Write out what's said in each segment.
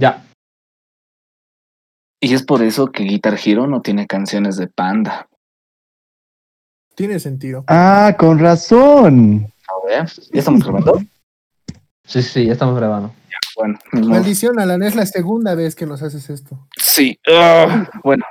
Ya. Y es por eso que Guitar Hero no tiene canciones de Panda. Tiene sentido. Ah, con razón. A ver, ¿ya estamos grabando? Sí, sí, ya estamos grabando. Bueno, no. Maldición, Alan, es la segunda vez que nos haces esto. Sí. Ah, bueno.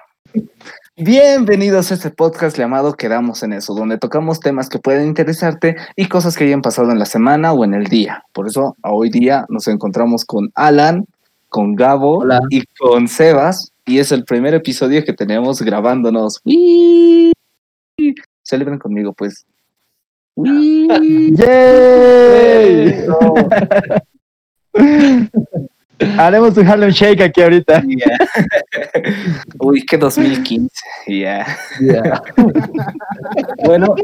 Bienvenidos a este podcast llamado Quedamos en eso, donde tocamos temas que pueden interesarte y cosas que hayan pasado en la semana o en el día. Por eso, hoy día nos encontramos con Alan, con Gabo Hola. y con Sebas. Y es el primer episodio que tenemos grabándonos. ¡Uy! Celebren conmigo, pues. ¡Uy! ¡Yay! Haremos un Harlem Shake aquí ahorita. Uy, que 2015. Ya. Ya. Bueno,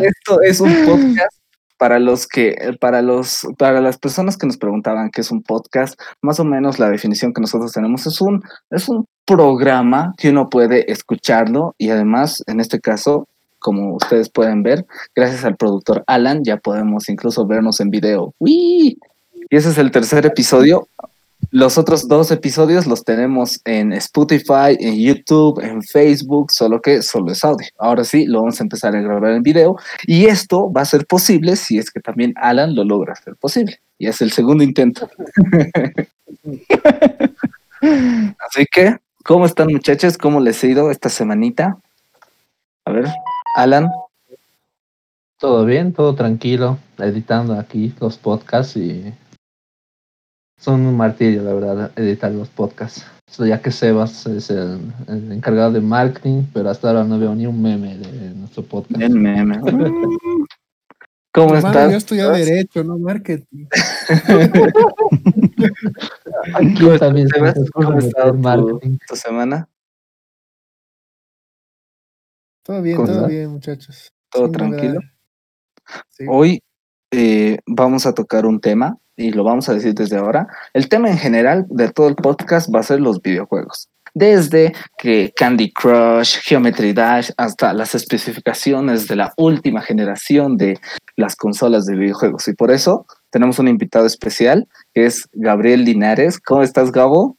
esto es un podcast para los que, para los, para las personas que nos preguntaban qué es un podcast, más o menos la definición que nosotros tenemos es un, es un programa que uno puede escucharlo y además, en este caso, como ustedes pueden ver, gracias al productor Alan, ya podemos incluso vernos en video. ¡Uy! Y ese es el tercer episodio. Los otros dos episodios los tenemos en Spotify, en YouTube, en Facebook, solo que solo es audio. Ahora sí, lo vamos a empezar a grabar en video y esto va a ser posible si es que también Alan lo logra hacer posible. Y es el segundo intento. Así que, ¿cómo están muchachos? ¿Cómo les ha ido esta semanita? A ver, Alan. Todo bien, todo tranquilo, editando aquí los podcasts y son un martirio, la verdad, editar los podcasts. Ya que Sebas es el, el encargado de marketing, pero hasta ahora no veo ni un meme de nuestro podcast. El meme. ¿Cómo Hermano, estás? yo estudié Derecho, no Marketing. Aquí también Sebas, ¿Cómo tu, marketing. tu semana? Todo bien, ¿Cómo todo bien, muchachos. ¿Todo Sin tranquilo? Sí. Hoy eh, vamos a tocar un tema y lo vamos a decir desde ahora. El tema en general de todo el podcast va a ser los videojuegos. Desde que Candy Crush, Geometry Dash, hasta las especificaciones de la última generación de las consolas de videojuegos. Y por eso tenemos un invitado especial que es Gabriel Linares. ¿Cómo estás, Gabo?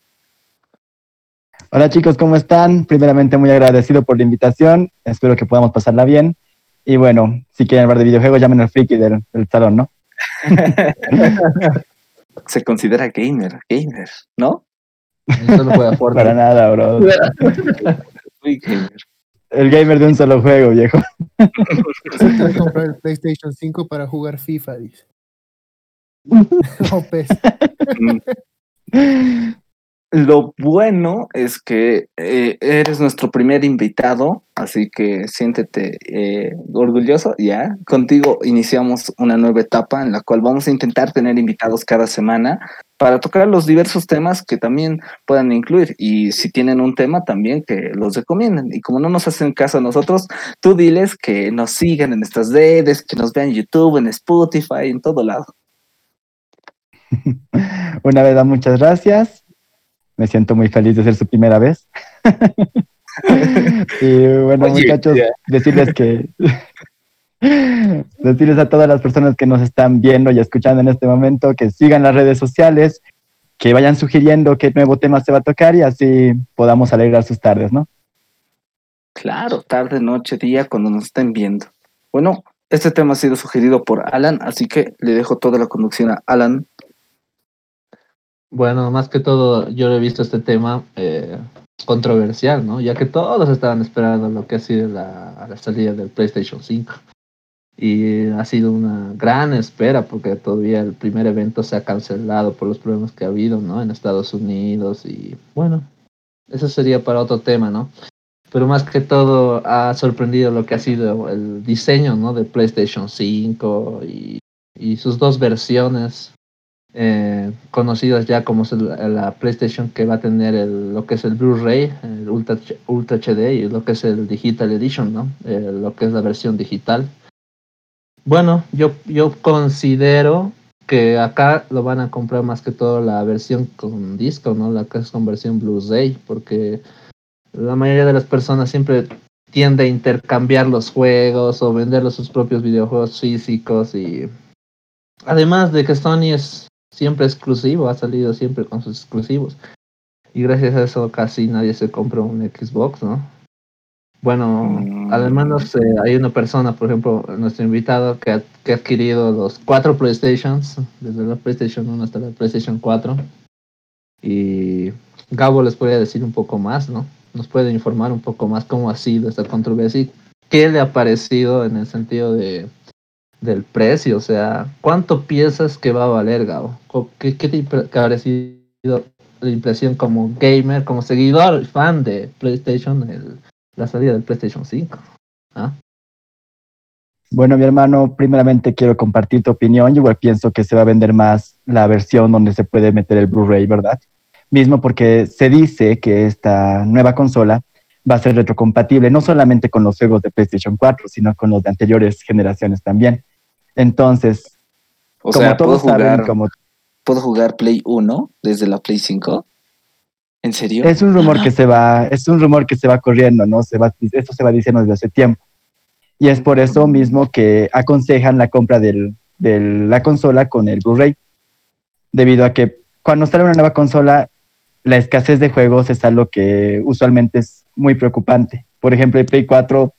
Hola chicos, ¿cómo están? Primeramente muy agradecido por la invitación. Espero que podamos pasarla bien. Y bueno, si quieren hablar de videojuegos, llamen al friki del, del salón, ¿no? Se considera gamer, gamer, ¿no? Solo juega Para Fortnite. nada, bro. Muy gamer. El gamer de un solo juego, viejo. A comprar el PlayStation 5 para jugar FIFA, dice. No, PES. Mm. Lo bueno es que eh, eres nuestro primer invitado, así que siéntete eh, orgulloso. Ya, contigo iniciamos una nueva etapa en la cual vamos a intentar tener invitados cada semana para tocar los diversos temas que también puedan incluir. Y si tienen un tema, también que los recomienden. Y como no nos hacen caso a nosotros, tú diles que nos sigan en estas redes, que nos vean en YouTube, en Spotify, en todo lado. Una vez muchas gracias. Me siento muy feliz de ser su primera vez. y bueno, Oye, muchachos, decirles que decirles a todas las personas que nos están viendo y escuchando en este momento que sigan las redes sociales, que vayan sugiriendo qué nuevo tema se va a tocar y así podamos alegrar sus tardes, ¿no? Claro, tarde, noche, día, cuando nos estén viendo. Bueno, este tema ha sido sugerido por Alan, así que le dejo toda la conducción a Alan. Bueno, más que todo, yo he visto este tema eh, controversial, ¿no? Ya que todos estaban esperando lo que ha sido la, la salida del PlayStation 5. Y ha sido una gran espera porque todavía el primer evento se ha cancelado por los problemas que ha habido, ¿no? En Estados Unidos y bueno, eso sería para otro tema, ¿no? Pero más que todo ha sorprendido lo que ha sido el diseño, ¿no? De PlayStation 5 y, y sus dos versiones eh, conocidas ya como la PlayStation que va a tener el- lo que es el Blu-ray, el Ultra, Ultra HD y lo que es el Digital Edition, ¿no? Eh, lo que es la versión digital. Bueno, yo, yo considero que acá lo van a comprar más que todo la versión con disco, ¿no? La que es con versión Blu-ray, porque la mayoría de las personas siempre tiende a intercambiar los juegos o vender sus propios videojuegos físicos y además de que Sony es siempre exclusivo, ha salido siempre con sus exclusivos. Y gracias a eso casi nadie se compró un Xbox, ¿no? Bueno, Mm. al menos eh, hay una persona, por ejemplo, nuestro invitado que ha, que ha adquirido los cuatro PlayStations, desde la PlayStation 1 hasta la PlayStation 4. Y Gabo les puede decir un poco más, ¿no? Nos puede informar un poco más cómo ha sido esta controversia y qué le ha parecido en el sentido de del precio, o sea, ¿cuánto piensas que va a valer, Gabo? ¿Qué, qué te ha parecido la impresión como gamer, como seguidor, fan de PlayStation, el- la salida del PlayStation 5? ¿Ah? Bueno, mi hermano, primeramente quiero compartir tu opinión. Yo igual pienso que se va a vender más la versión donde se puede meter el Blu-ray, ¿verdad? Mismo porque se dice que esta nueva consola va a ser retrocompatible no solamente con los juegos de PlayStation 4, sino con los de anteriores generaciones también. Entonces, O como sea, ¿puedo todos saben, jugar, como ¿puedo jugar Play 1 desde la Play 5? ¿En serio? es un rumor que se va, es un rumor que se va corriendo, ¿no? Se va, esto se va diciendo desde hace tiempo. Y es por eso mismo que aconsejan la compra del- de la consola con el Blu-ray. Debido a que cuando sale una nueva consola, la escasez de juegos es algo que usualmente es muy preocupante. Por ejemplo, el Play 4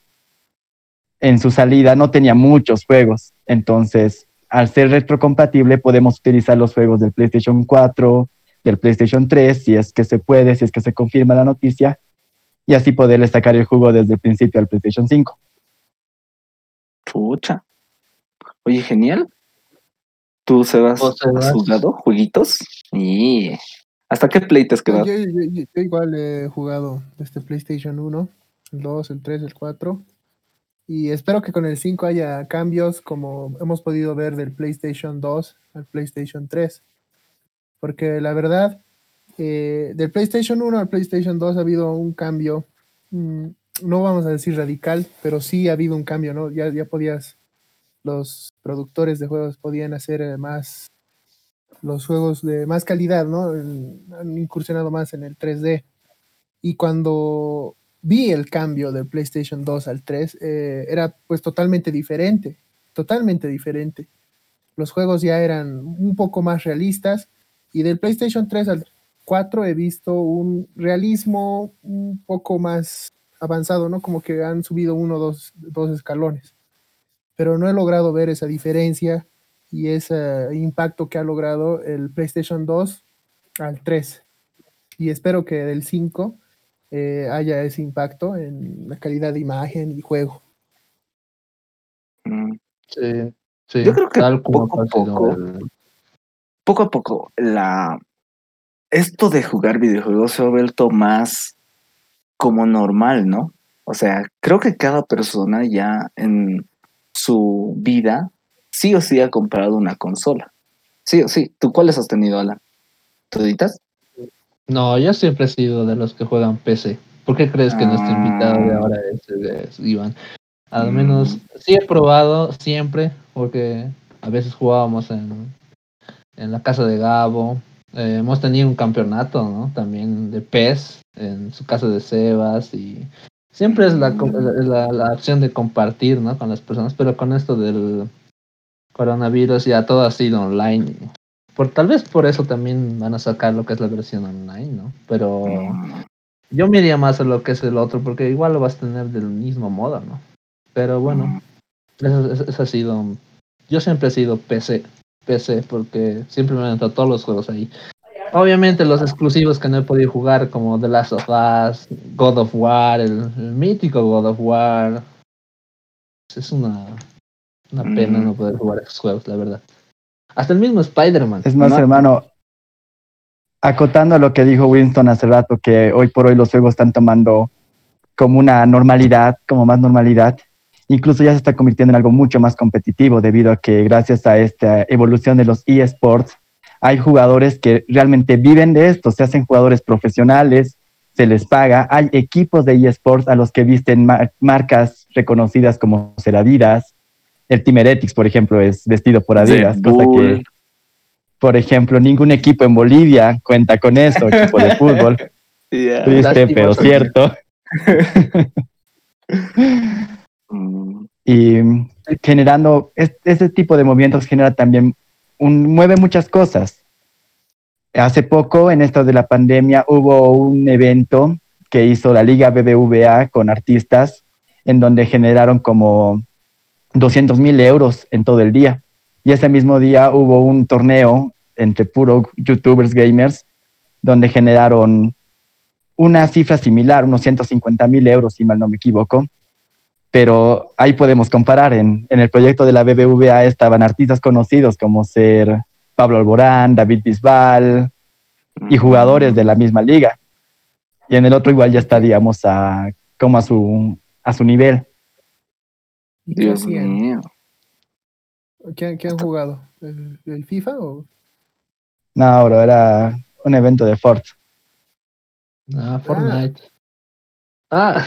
en su salida no tenía muchos juegos. Entonces, al ser retrocompatible, podemos utilizar los juegos del PlayStation 4, del PlayStation 3, si es que se puede, si es que se confirma la noticia, y así poderle sacar el juego desde el principio al PlayStation 5. Pucha. Oye, genial. ¿Tú, Sebas, has jugado jueguitos? Y ¿Hasta qué Play te has Yo, quedado? yo- yo- yo igual he jugado este PlayStation 1, el 2, el 3, el 4. Y espero que con el 5 haya cambios como hemos podido ver del PlayStation 2 al PlayStation 3. Porque la verdad, eh, del PlayStation 1 al PlayStation 2 ha habido un cambio, mm, no vamos a decir radical, pero sí ha habido un cambio, ¿no? Ya, ya podías, los productores de juegos podían hacer eh, más, los juegos de más calidad, ¿no? Han incursionado más en el 3D. Y cuando vi el cambio del PlayStation 2 al 3, eh, era pues totalmente diferente, totalmente diferente. Los juegos ya eran un poco más realistas y del PlayStation 3 al 4 he visto un realismo un poco más avanzado, ¿no? Como que han subido uno o dos, dos escalones. Pero no he logrado ver esa diferencia y ese impacto que ha logrado el PlayStation 2 al 3. Y espero que del 5 eh, haya ese impacto en la calidad de imagen y juego. Mm, Sí, sí. Yo creo que tal como poco a poco el- Poco a poco, la esto de jugar videojuegos se ha vuelto más como normal, ¿no? O sea, creo que cada persona ya en su vida sí o sí ha comprado una consola. Sí o sí. ¿Tú cuáles has tenido, Alan? ¿Toditas? No, yo siempre he sido de los que juegan PC. ¿Por qué crees que nuestro invitado de Ah. ahora es, es Iván? Al Mm. menos sí he probado siempre, porque a veces jugábamos en, en la casa de Gabo. Eh, hemos tenido un campeonato, ¿no? También de PES en su casa de Sebas y siempre es la, Mm. la, la opción de compartir, ¿no? Con las personas, pero con esto del coronavirus ya todo ha sido online. Por, tal vez por eso también van a sacar lo que es la versión online, ¿no? Pero Mm, yo me iría más a lo que es el otro, porque igual lo vas a tener del mismo modo, ¿no? Pero bueno, mm. eso, eso- eso ha sido. Yo siempre he sido PC, PC, porque siempre me han entrado todos los juegos ahí. Obviamente los exclusivos que no he podido jugar, como The Last of Us, God of War, el, el mítico God of War. Es una, una pena Mm. no poder jugar esos juegos, la verdad. Hasta el mismo Spider-Man. Es más, No. hermano, acotando a lo que dijo Winston hace rato, que hoy por hoy los juegos están tomando como una normalidad, como más normalidad, incluso ya se está convirtiendo en algo mucho más competitivo debido a que gracias a esta evolución de los eSports, hay jugadores que realmente viven de esto, se hacen jugadores profesionales, se les paga, hay equipos de eSports a los que visten mar- marcas reconocidas como ser Adidas, el Team Heretics, por ejemplo, es vestido por Adidas, cosa que por ejemplo, ningún equipo en Bolivia cuenta con eso, equipo de fútbol. Triste, pero cierto. Y generando, es- ese tipo de movimientos genera también, un, mueve muchas cosas. Hace poco, en esto de la pandemia, hubo un evento que hizo la Liga BBVA con artistas, en donde generaron como 200 mil euros en todo el día. Y ese mismo día hubo un torneo entre puros youtubers gamers, donde generaron una cifra similar, unos 150 mil euros, si mal no me equivoco. Pero ahí podemos comparar. En, en el proyecto de la BBVA estaban artistas conocidos como ser Pablo Alborán, David Bisbal y jugadores de la misma liga. Y en el otro igual ya estaríamos a, como a su, a su nivel. ¿Y qué Dios hacían? mío. ¿Qué, qué han jugado? ¿El, el FIFA o No, bro, era un evento de Fort. Ah, Fortnite. Ah,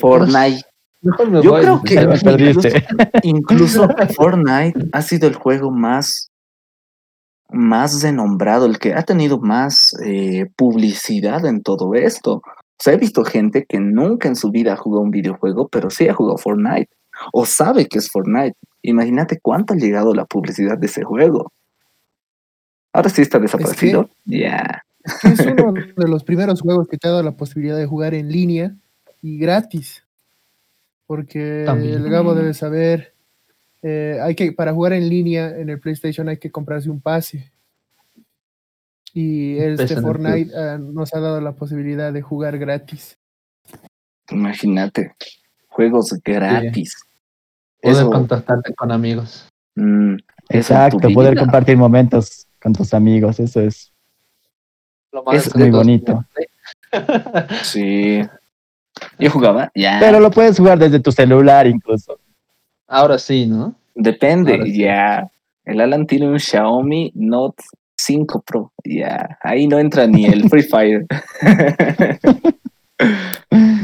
Fortnite. mejor me Yo voy. creo que me incluso Fortnite ha sido el juego más, más renombrado, el que ha tenido más eh, publicidad en todo esto. O sea, he visto gente que nunca en su vida ha jugado un videojuego, pero sí ha jugado Fortnite. O sabe que es Fortnite. Imagínate cuánto ha llegado la publicidad de ese juego. Ahora sí está desaparecido. Ya. Es uno de los primeros juegos que te ha dado la posibilidad de jugar en línea y gratis. Porque También. el Gabo debe saber, eh, hay que, para jugar en línea en el PlayStation hay que comprarse un pase. Y este Fortnite ah, nos ha dado la posibilidad de jugar gratis. Imagínate. Juegos gratis. Poder Eso, contactarte con amigos. mm, Exacto, poder vida. compartir momentos con tus amigos, eso es. Lo más Es muy bonito. Sí. Yo jugaba, ya. Pero lo puedes jugar desde tu celular incluso. Ahora sí, ¿no? Depende, sí. ya. El Alan tiene un Xiaomi Note 5 Pro, ya. Ahí no entra ni el Free Fire.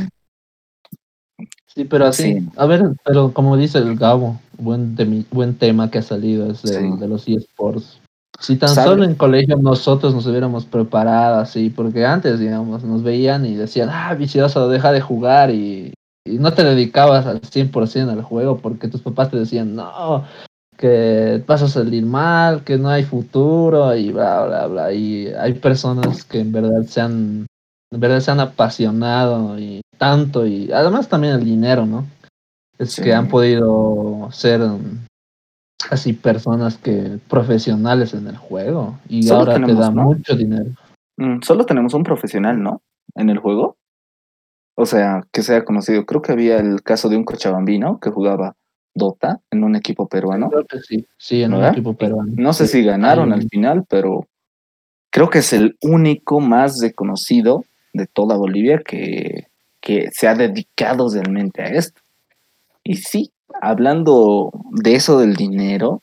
Sí, pero así, Sí. a ver, pero como dice el Gabo, buen, buen tema que ha salido es Sí. de los eSports. Si tan ¿Sabe? solo en colegio nosotros nos hubiéramos preparado así, porque antes, digamos, nos veían y decían, ah, vicioso, deja de jugar y, y no te dedicabas al 100% al juego porque tus papás te decían, no, que vas a salir mal, que no hay futuro y bla, bla, bla. Y hay personas que en verdad se han, en verdad se han apasionado y tanto y además también el dinero, ¿no? Es Sí. que han podido ser um, así personas que profesionales en el juego y Solo ahora te tenemos, da ¿no? mucho dinero. Mm, Solo tenemos un profesional, ¿no? En el juego. O sea, que sea conocido. Creo que había el caso de un cochabambino que jugaba Dota en un equipo peruano. Creo que sí, sí, en un equipo peruano. No sé si ganaron al final, pero creo que es el único más reconocido de toda Bolivia que, que se ha dedicado realmente a esto. Y sí, hablando de eso del dinero,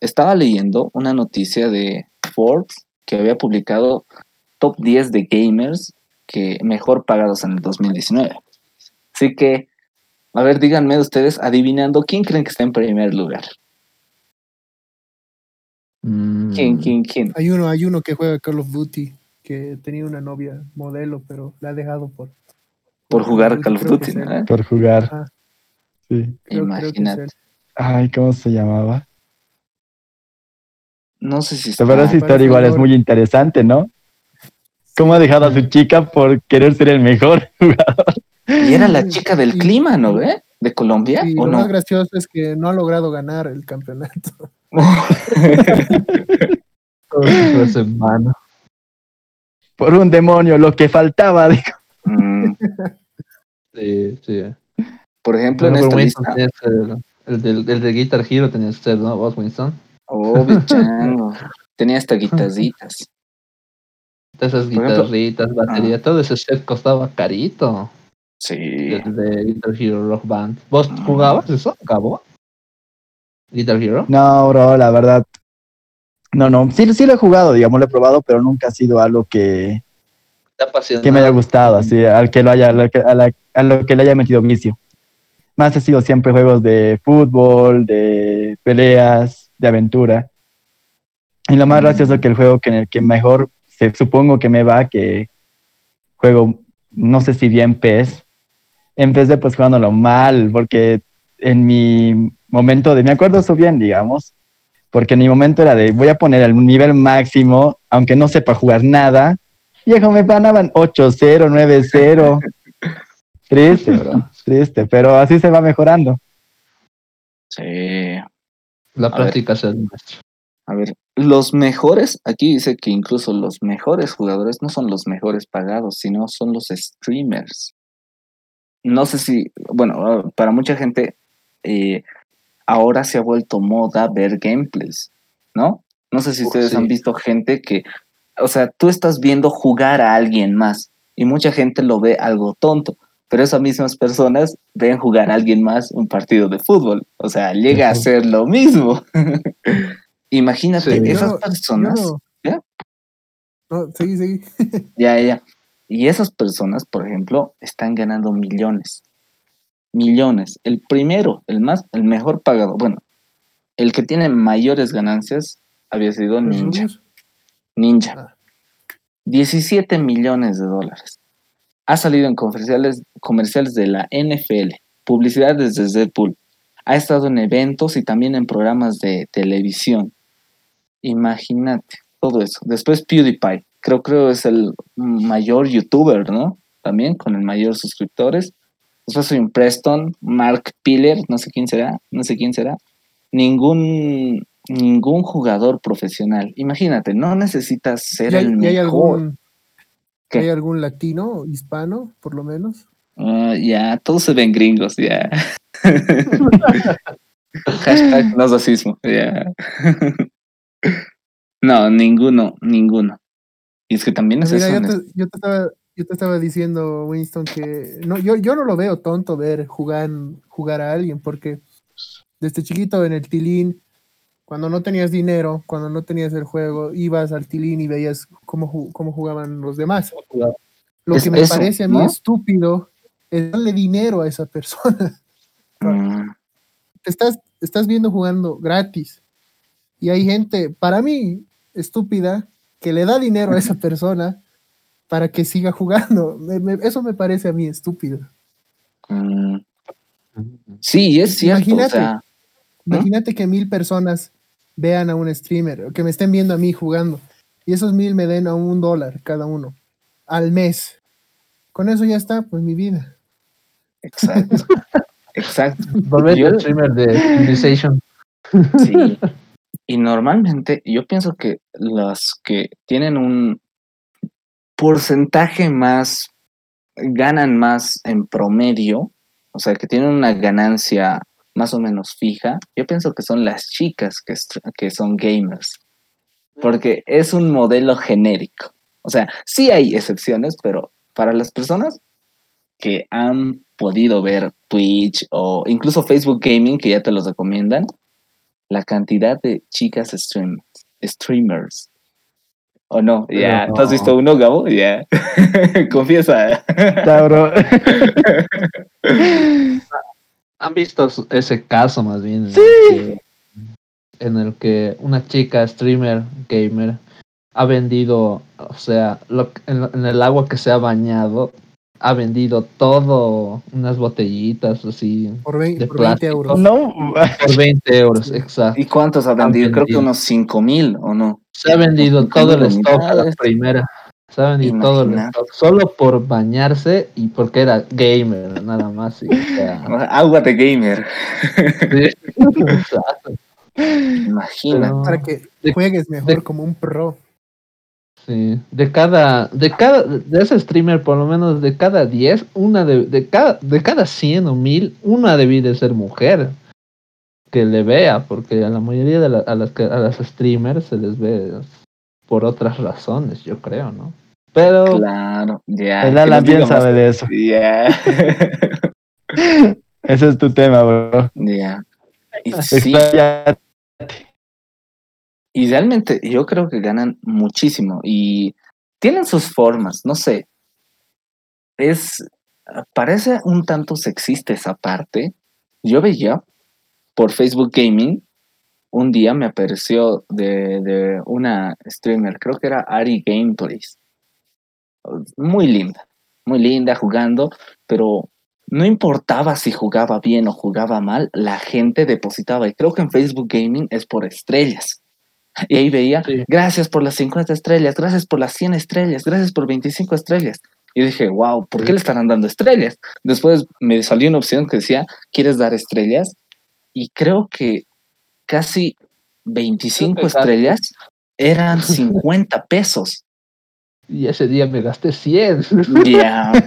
estaba leyendo una noticia de Forbes que había publicado top 10 de gamers que mejor pagados en el 2019. Así que, a ver, díganme ustedes, adivinando, ¿quién creen que está en primer lugar? Mm, ¿Quién, quién, quién? Hay uno, hay uno que juega Call of Duty que tenía una novia modelo, pero la ha dejado por Por jugar Call of Duty. Por jugar. Ajá. Sí. Creo- Imagínate. Ay, ¿cómo se llamaba? No sé si La verdad, esa Ah, historia igual es muy interesante, ¿no? ¿Cómo ha dejado a su chica por querer ser el mejor jugador? Y era la chica del clima, ¿no ve? ¿De Colombia Y o lo no? más gracioso es que no ha logrado ganar el campeonato. todo. Por un demonio, lo que faltaba. dijo. Mm, Sí, sí. por ejemplo, Bueno, en esta Winston lista. el, el del, el de Guitar Hero tenías que ser, ¿no? Vos, Winston. Obvio, chango. Tenía hasta guitarritas. Esas ejemplo- guitarritas, batería, todo ese set costaba carito. Sí. El de Guitar Hero Rock Band. ¿Vos Ah. jugabas eso, Gabo? Guitar Hero. No, bro, la verdad. No, no. Sí, sí lo he jugado, digamos, lo he probado, pero nunca ha sido algo que, Que me haya gustado, así, al que lo haya, a lo que, a la- a lo que le haya metido vicio. Más ha sido siempre juegos de fútbol, de peleas, de aventura. Y lo más Mm. gracioso que el juego que en el que mejor se, supongo que me va, que juego, no sé si bien PES, empecé pues jugándolo mal, porque en mi momento de, me acuerdo eso bien, digamos, Porque en mi momento era de, voy a poner el nivel máximo, aunque no sepa jugar nada. Viejo, me ganaban 8-0, 9-0. Triste, bro. Triste, pero así se va mejorando. Sí. La práctica es el maestro. A ver, los mejores, aquí dice que incluso los mejores jugadores no son los mejores pagados, sino son los streamers. No sé si, bueno, para mucha gente eh, ahora se ha vuelto moda ver gameplays, ¿no? No sé si Uf, ustedes sí. han visto gente que, o sea, tú estás viendo jugar a alguien más y mucha gente lo ve algo tonto, pero esas mismas personas ven jugar a alguien más un partido de fútbol, o sea, llega a ser lo mismo. Imagínate, Sí. esas no- personas, no- ¿ya? No, sí, sí. ya, ya. Y esas personas, por ejemplo, están ganando millones. Millones. El primero, el más, el mejor pagado, bueno, el que tiene mayores ganancias había sido Ninja. Ninja. Ah. 17 millones de dólares. Ha salido en comerciales, comerciales de la NFL, publicidades desde Deadpool. Ha estado en eventos y también en programas de televisión. Imagínate todo eso. Después PewDiePie. Creo creo es el mayor youtuber, ¿no? También con el mayor suscriptores. Después soy un Preston, Mark Piller, no sé quién será, no sé quién será. Ningún ningún jugador profesional. Imagínate, no necesitas ser ¿Y hay, el y hay mejor. algún, hay algún latino, hispano, por lo menos? Ah, ya, todos se ven gringos, ya. Hashtag no racismo, ya. no, ninguno, ninguno. Y es que también es Mira, eso. yo te, yo te estaba, yo te estaba diciendo, Winston, que no, yo, yo no lo veo tonto ver jugar, jugar a alguien, porque desde chiquito en el Tilín, cuando no tenías dinero, cuando no tenías el juego, ibas al Tilín y veías cómo, cómo jugaban los demás. Lo Es que me eso, parece a mí ¿no? estúpido es darle dinero a esa persona. Mm, Te estás, estás viendo jugando gratis. Y hay gente, para mí, estúpida, que le da dinero a esa persona para que siga jugando. Me- me- eso me parece a mí estúpido. mm. Sí, es cierto. O Imagínate que mil personas vean a un streamer, que me estén viendo a mí jugando, y esos mil me den a un dólar cada uno al mes. Con eso ya está, pues mi vida. exacto. exacto. Volvete Yo- streamer de Civilization. Sí. Y normalmente yo pienso que los que tienen un porcentaje más, ganan más en promedio, o sea, que tienen una ganancia más o menos fija, yo pienso que son las chicas que, son gamers, porque es un modelo genérico. O sea, sí hay excepciones, pero para las personas que han podido ver Twitch o incluso Facebook Gaming, que ya te los recomiendan, la cantidad de chicas stream- streamers. ¿O no? Pero Ya, ¿tú has no. visto uno, Gabo? Ya. Confiesa. Está, bro. ¿Han visto ese caso más bien? En, Sí. el que, en el que una chica streamer, gamer, ha vendido, o sea, lo, que- en, en el agua que se ha bañado, ha vendido todo, unas botellitas así, Por, vein- De por 20 plástico. euros. No, por 20 euros, exacto. ¿Y cuántos ha vendido? Creo que vendido. unos 5 mil, ¿o no? Se ha vendido todo el stock a la primera. Vendido todo solo por bañarse y porque era gamer, nada más. y, o sea, Agua de gamer. sí. Imagina. Pero- Para que de- juegues mejor de- como un pro. Sí, de cada, de cada, de ese streamer, por lo menos de cada 10, una de, de cada, de cada 100 o 1000, una debí de ser mujer que le vea, porque a la mayoría de la- a las que, a las streamers se les ve por otras razones, yo creo, ¿no? Pero Claro, ya. bien más. sabe de eso. Ya. Ese es tu tema, bro. Ya. Y sí, y realmente yo creo que ganan muchísimo y tienen sus formas, no sé. Es, parece un tanto sexista esa parte. Yo veía por Facebook Gaming, un día me apareció de, de una streamer, creo que era Ari Gameplays. Muy linda, muy linda jugando, pero no importaba si jugaba bien o jugaba mal, la gente depositaba. Y creo que en Facebook Gaming es por estrellas. Y ahí veía, Sí. gracias por las 50 estrellas, gracias por las 100 estrellas, gracias por 25 estrellas. Y dije, wow, ¿por qué le estarán dando estrellas? Después me salió una opción que decía, ¿quieres dar estrellas? Y creo que casi 25 Creo que casi. estrellas eran 50 pesos. Y ese día me gasté 100. Ya.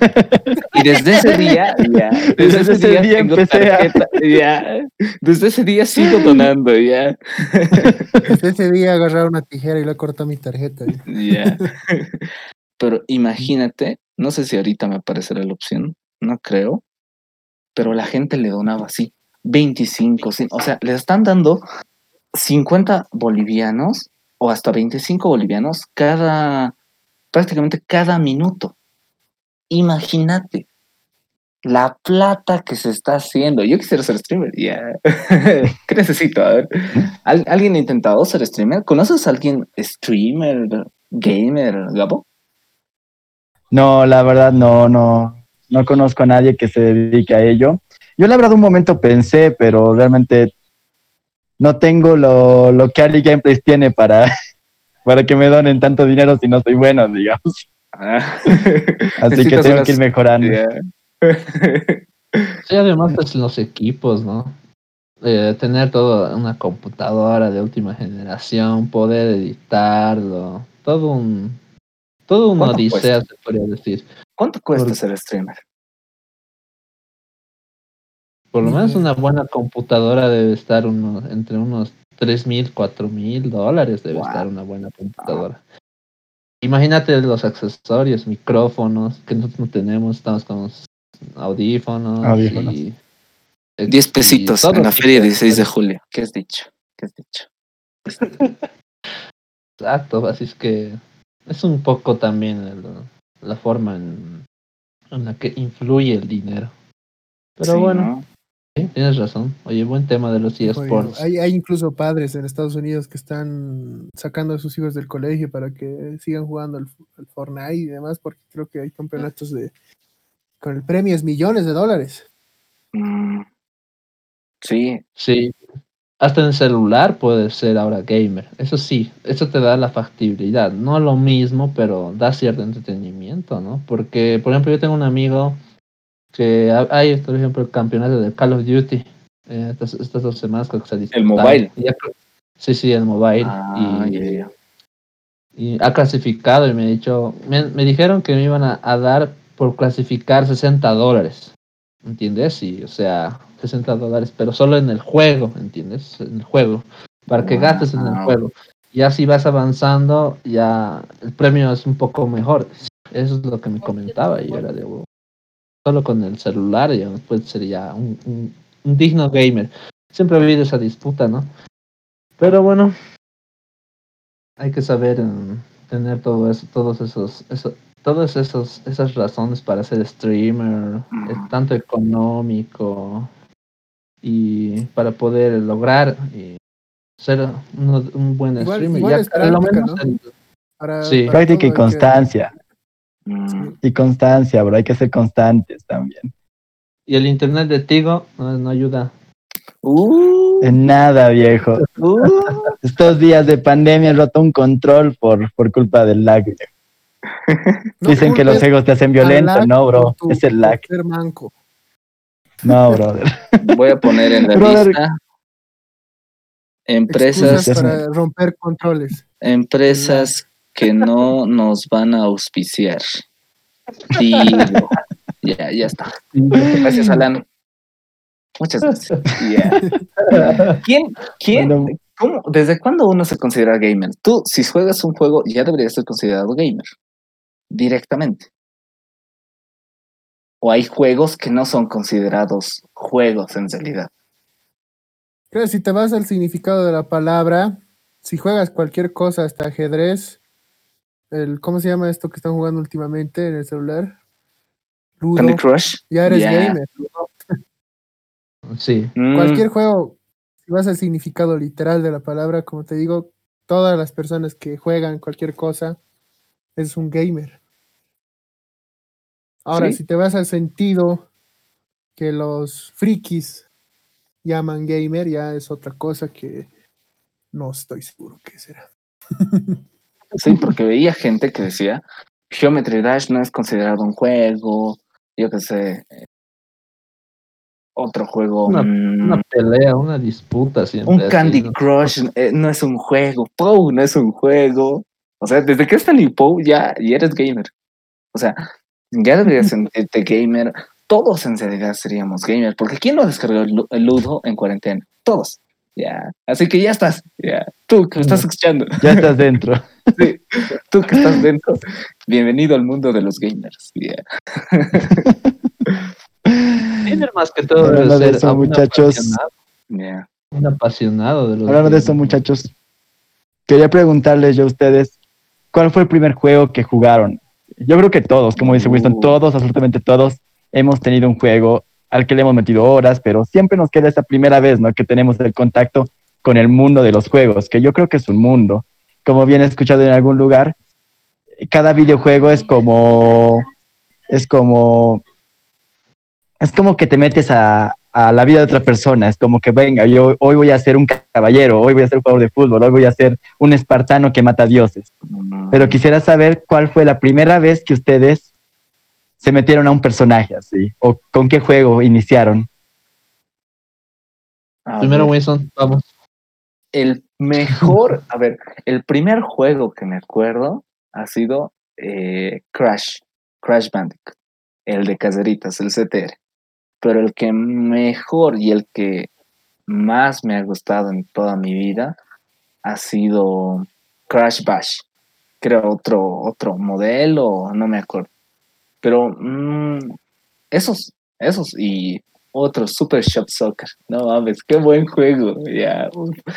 Y desde ese día, ya. Desde, Desde ese, ese día, día tengo empecé a- tarjeta, ya. Desde ese día sigo donando, ya. Desde ese día agarrar una tijera y le cortó mi tarjeta. Ya. Pero imagínate, no sé si ahorita me aparecerá la opción, no creo, pero la gente le donaba así, 25, cin- o sea, le están dando 50 bolivianos o hasta 25 bolivianos cada, prácticamente cada minuto. Imagínate la plata que se está haciendo. Yo quisiera ser streamer. ¿Qué necesito? A ver. ¿Al- ¿Alguien ha intentado ser streamer? ¿Conoces a alguien streamer, gamer, Gabo? No, la verdad no, no, no conozco a nadie que se dedique a ello. Yo la verdad un momento pensé, pero realmente no tengo lo, lo que Ali Gameplays tiene para, para que me donen tanto dinero si no soy bueno, digamos. Ah. Así que tengo unas- que ir mejorando. Sí, además pues, los equipos, ¿no? Eh, tener toda una computadora de última generación, poder editarlo, todo un todo un ¿Cuánto odisea cuesta? se podría decir. ¿Cuánto cuesta Por- ser streamer? Por lo menos Mm. una buena computadora debe estar unos, entre unos tres mil, cuatro mil dólares debe Wow. estar una buena computadora. Imagínate los accesorios, micrófonos, que nosotros no tenemos, estamos con los audífonos, Audífonos. y 10 pesitos todo en la feria de 16 de julio. ¿Qué has dicho? ¿Qué has dicho? Exacto, así es que es un poco también el- la forma en, en la que influye el dinero. Pero Sí, bueno, ¿no? Sí, tienes razón. Oye, buen tema de los eSports. Hay, hay incluso padres en Estados Unidos que están sacando a sus hijos del colegio para que sigan jugando al, al Fortnite y demás, porque creo que hay campeonatos de con el premio es millones de dólares. Mm. Sí, Sí, hasta en el celular puede ser ahora gamer. Eso sí, eso te da la factibilidad. No lo mismo, pero da cierto entretenimiento, ¿no? Porque, por ejemplo, yo tengo un amigo que ha- hay, por ejemplo, el campeonato de Call of Duty. eh, estas, estas dos semanas creo que se disputado. mobile? Ya sí, sí, el mobile. Ah, y, ha clasificado y me ha dicho, me, me dijeron que me iban a, a dar por clasificar 60 dólares, ¿entiendes? Y, o sea, 60 dólares, pero solo en el juego, ¿entiendes? En el juego, para que gastes en el juego. Ya si vas avanzando, ya el premio es un poco mejor. Eso es lo que me comentaba y yo era de, "Wow". Solo con el celular ya después sería un, un- un digno gamer. Siempre ha habido esa disputa, ¿no? Pero bueno, hay que saber em, tener todo eso, todos esos, eso, todas esos, esas razones para ser streamer, eh, tanto económico y para poder lograr y ser uno- un buen Igual- streamer. igual Ya lo práctica, menos ¿no? el- Para, Sí. para Práctica y todo hay que- constancia. Mm. Y constancia, bro. Hay que ser constantes también. y el internet de Tigo no, no ayuda. Uh, En nada, viejo. uh. Estos días de pandemia he roto un control por, por culpa del lag. No Dicen que los juegos te hacen violento. No, bro. Es el lag. manco. No, brother. Voy a poner en la Brother. lista empresas, Excusas Empresas- para romper controles. empresas que no nos van a auspiciar. Digo. Ya, ya está. Gracias, Alan. Muchas gracias. ¿Quién, quién, cómo, desde cuándo uno se considera gamer? Tú, si juegas un juego, ya deberías ser considerado gamer. Directamente. O hay juegos que no son considerados juegos en realidad. Creo que si te vas al significado de la palabra, si juegas cualquier cosa, hasta ajedrez, el, ¿cómo se llama esto que están jugando últimamente en el celular? Ludo, Candy Crush. ya eres gamer. Sí, Mm, Cualquier juego, si vas al significado literal de la palabra, como te digo, todas las personas que juegan cualquier cosa es un gamer. Ahora, Sí. si te vas al sentido que los frikis llaman gamer ya es otra cosa que no estoy seguro qué será. Sí, porque veía gente que decía, Geometry Dash no es considerado un juego, yo qué sé, eh, otro juego, Una- mm, Una pelea, una disputa siempre. un así, Candy ¿no? Crush eh, no es un juego, Pou no es un juego. O sea, desde que está en Pou ya, ya eres gamer. O sea, ya deberías sentirte gamer. Todos en realidad seríamos gamer, porque ¿quién no descargó el Ludo en cuarentena? Todos. Ya. Así que ya estás. Ya. Tú que me estás escuchando. Ya estás dentro. Sí, tú que estás dentro, bienvenido al mundo de los gamers. Yeah. Gamer más que todo Hablando de eso, un muchachos. apasionado, un apasionado de los Hablando de eso, muchachos, quería preguntarles yo a ustedes, ¿cuál fue el primer juego que jugaron? Yo creo que todos, como dice Winston, Uh. todos, absolutamente todos, hemos tenido un juego al que le hemos metido horas, pero siempre nos queda esa primera vez, ¿no? Que tenemos el contacto con el mundo de los juegos, que yo creo que es un mundo. Como bien he escuchado en algún lugar, cada videojuego es como, es como, es como que te metes a, a la vida de otra persona. Es como que, venga, yo hoy voy a ser un caballero, hoy voy a ser un jugador de fútbol, hoy voy a ser un espartano que mata dioses. Pero quisiera saber cuál fue la primera vez que ustedes se metieron a un personaje así, o con qué juego iniciaron. a Primero, ver, Wilson, vamos. el mejor, a ver, el primer juego que me acuerdo ha sido eh, Crash, Crash Bandicoot, el de caseritas, el CTR. Pero el que mejor y el que más me ha gustado en toda mi vida ha sido Crash Bash. Creo otro, otro modelo, no me acuerdo. Pero mm, esos, esos y otros Super Shop Soccer. No mames, qué buen juego. Ya.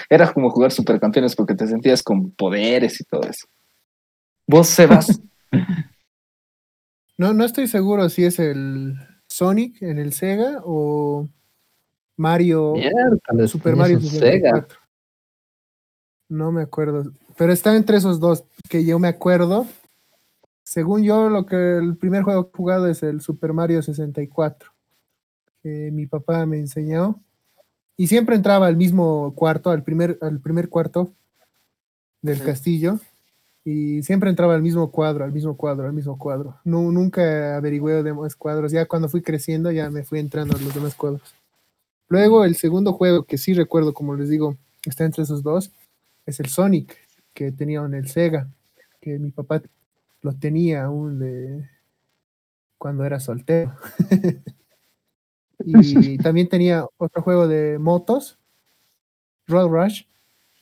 Era como jugar supercampeones porque te sentías con poderes y todo eso. Vos, Sebas, No, no estoy seguro si es el Sonic en el Sega o Mario, Super Mario Sega. 64. No me acuerdo, pero está entre esos dos que yo me acuerdo. Según yo, lo que el primer juego que he jugado es el Super Mario 64, que mi papá me enseñó. Y siempre entraba al mismo cuarto, al primer, al primer cuarto del Sí. castillo. Y siempre entraba al mismo cuadro, al mismo cuadro, al mismo cuadro. Nu- nunca averigüé demás cuadros. Ya cuando fui creciendo ya me fui entrando a los demás cuadros. Luego el segundo juego que sí recuerdo, como les digo, está entre esos dos, es el Sonic, que tenía en el Sega, que mi papá lo tenía aún de cuando era soltero. y también tenía otro juego de motos, Road Rush.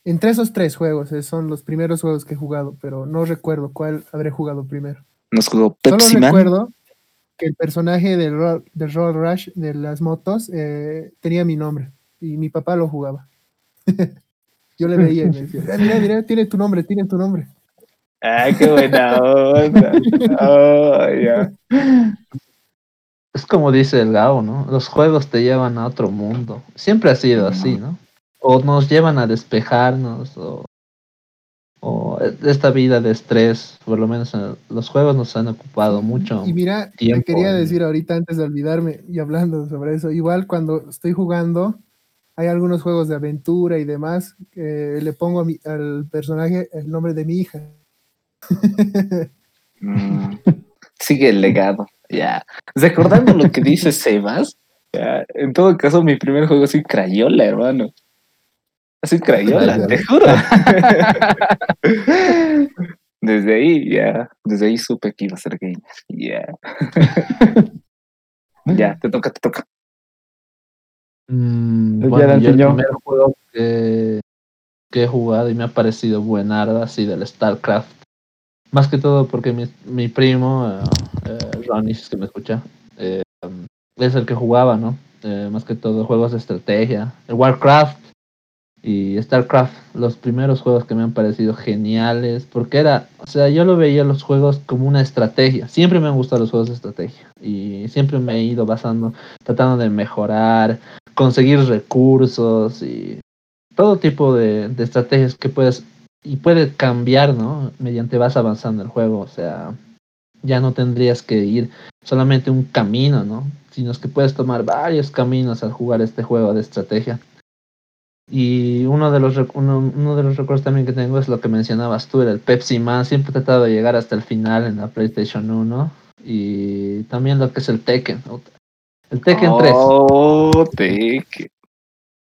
Entre esos tres juegos eh, son los primeros juegos que he jugado, pero no recuerdo cuál habré jugado primero. nos jugó Solo Pepsi Man. recuerdo que el personaje del Road, del Road Rush de las motos eh, tenía mi nombre y mi papá lo jugaba. Yo le veía y me decía, "Ah, mira, mira, tiene tu nombre, tiene tu nombre. Ay, qué buena onda. Oh. Es como dice el Gao, ¿no? Los juegos te llevan a otro mundo. Siempre ha sido así, ¿no? O nos llevan a despejarnos, o, o esta vida de estrés, por lo menos eh, los juegos nos han ocupado mucho. Y mira, te quería decir ahorita antes de olvidarme y hablando sobre eso, igual cuando estoy jugando, hay algunos juegos de aventura y demás, que le pongo a mi- al personaje el nombre de mi hija. Mm, Sigue el legado. Ya. Recordando lo que dice Sebas, ya, en todo caso, mi primer juego así Crayola, hermano. Así Crayola, te juro. Desde ahí, ya, desde ahí supe que iba a ser gamer. Ya. Ya, te toca, te toca. Mm, Ya bueno, la yo el primer juego que, que he jugado y me ha parecido buenarda ha sido el StarCraft. Más que todo porque mi, mi primo, eh, eh, que me escucha, eh, es el que jugaba, ¿no? Eh, más que todo juegos de estrategia. El Warcraft y StarCraft, los primeros juegos que me han parecido geniales, porque era, o sea, yo lo veía los juegos como una estrategia. Siempre me han gustado los juegos de estrategia y siempre me he ido basando, tratando de mejorar, conseguir recursos y todo tipo de, de estrategias que puedes y puede cambiar, ¿no? Mediante vas avanzando el juego, o sea, ya no tendrías que ir solamente un camino, ¿no? sino que puedes tomar varios caminos al jugar este juego de estrategia. Y uno de los uno, uno de los recuerdos también que tengo es lo que mencionabas tú, era el Pepsi Man. Siempre he tratado de llegar hasta el final en la PlayStation 1. Y también lo que es el Tekken. El Tekken 3. Oh, Tekken.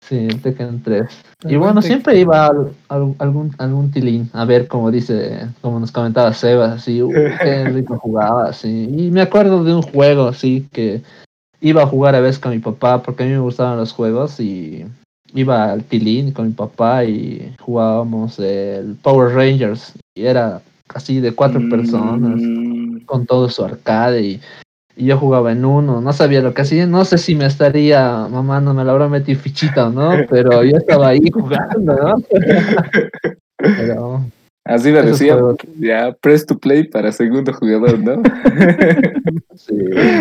Sí, el Tekken 3. El Y buen bueno, siempre iba al- al- algún, algún tilín a ver, como dice, como nos comentaba Sebas, así, "Uh, qué rico jugaba, así. Y me acuerdo de un juego, así, que iba a jugar a veces con mi papá, porque a mí me gustaban los juegos, y iba al tilín con mi papá y jugábamos el Power Rangers, y era así de cuatro personas, Mm, con todo su arcade, y, y yo jugaba en uno, no sabía lo que hacía, no sé si me estaría mamando, me la habrá metido fichita o no, pero yo estaba ahí jugando, ¿no? Pero Así me Esos decía, ya, press to play para segundo jugador, ¿no? sí.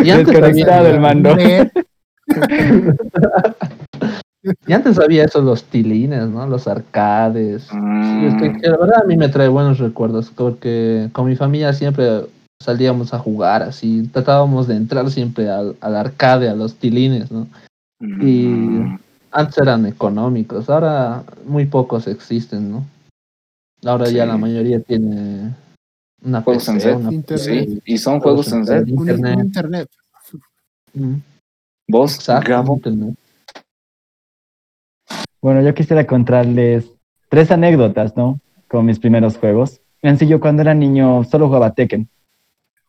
Y antes, Desconectado había, el mando. Y antes había esos los tilines, ¿no? Los arcades. Sí, es que, Mm, que la verdad a mí me trae buenos recuerdos, porque con mi familia siempre salíamos a jugar así, tratábamos de entrar siempre al, al arcade, a los tilines, ¿no? y- mm, Antes eran económicos, ahora muy pocos existen, ¿no? Ahora ya la mayoría tiene una Juegos en PC, set. una Internet. Sí, y son juegos en un Internet. internet. Vos, Exacto, Gabo. internet. Bueno, yo quisiera contarles tres anécdotas, ¿no? Con mis primeros juegos. En sí, yo cuando era niño solo jugaba Tekken.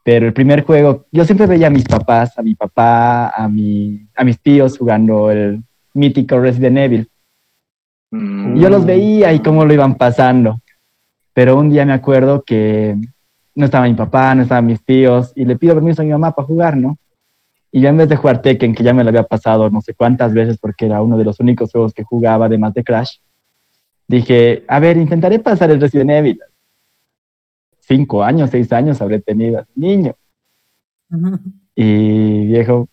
Pero el primer juego, yo siempre veía a mis papás, a mi papá, a, mi, a mis tíos jugando el mítico Resident Evil. Mm, Y yo los veía y cómo lo iban pasando. Pero un día me acuerdo que no estaba mi papá, no estaban mis tíos, y le pido permiso a mi mamá para jugar, ¿no? Y yo en vez de jugar Tekken, que ya me lo había pasado no sé cuántas veces porque era uno de los únicos juegos que jugaba además de Crash, dije, a ver, intentaré pasar el Resident Evil. Cinco años, seis años habré tenido, niño. Y viejo,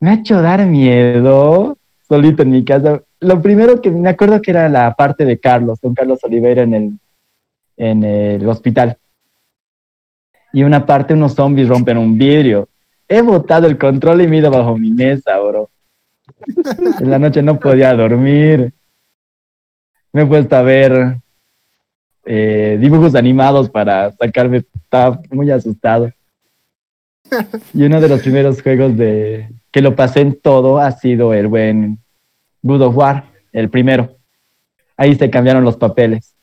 me ha hecho dar miedo solito en mi casa. Lo primero que me acuerdo que era la parte de Carlos, don Carlos Oliveira en el, en el hospital. Y una parte, unos zombies rompen un vidrio. He botado el control y me he ido bajo mi mesa, bro. En la noche no podía dormir. Me he puesto a ver eh, dibujos animados para sacarme. Estaba muy asustado. Y uno de los primeros juegos de que lo pasé en todo ha sido el buen God of War, el primero. Ahí se cambiaron los papeles.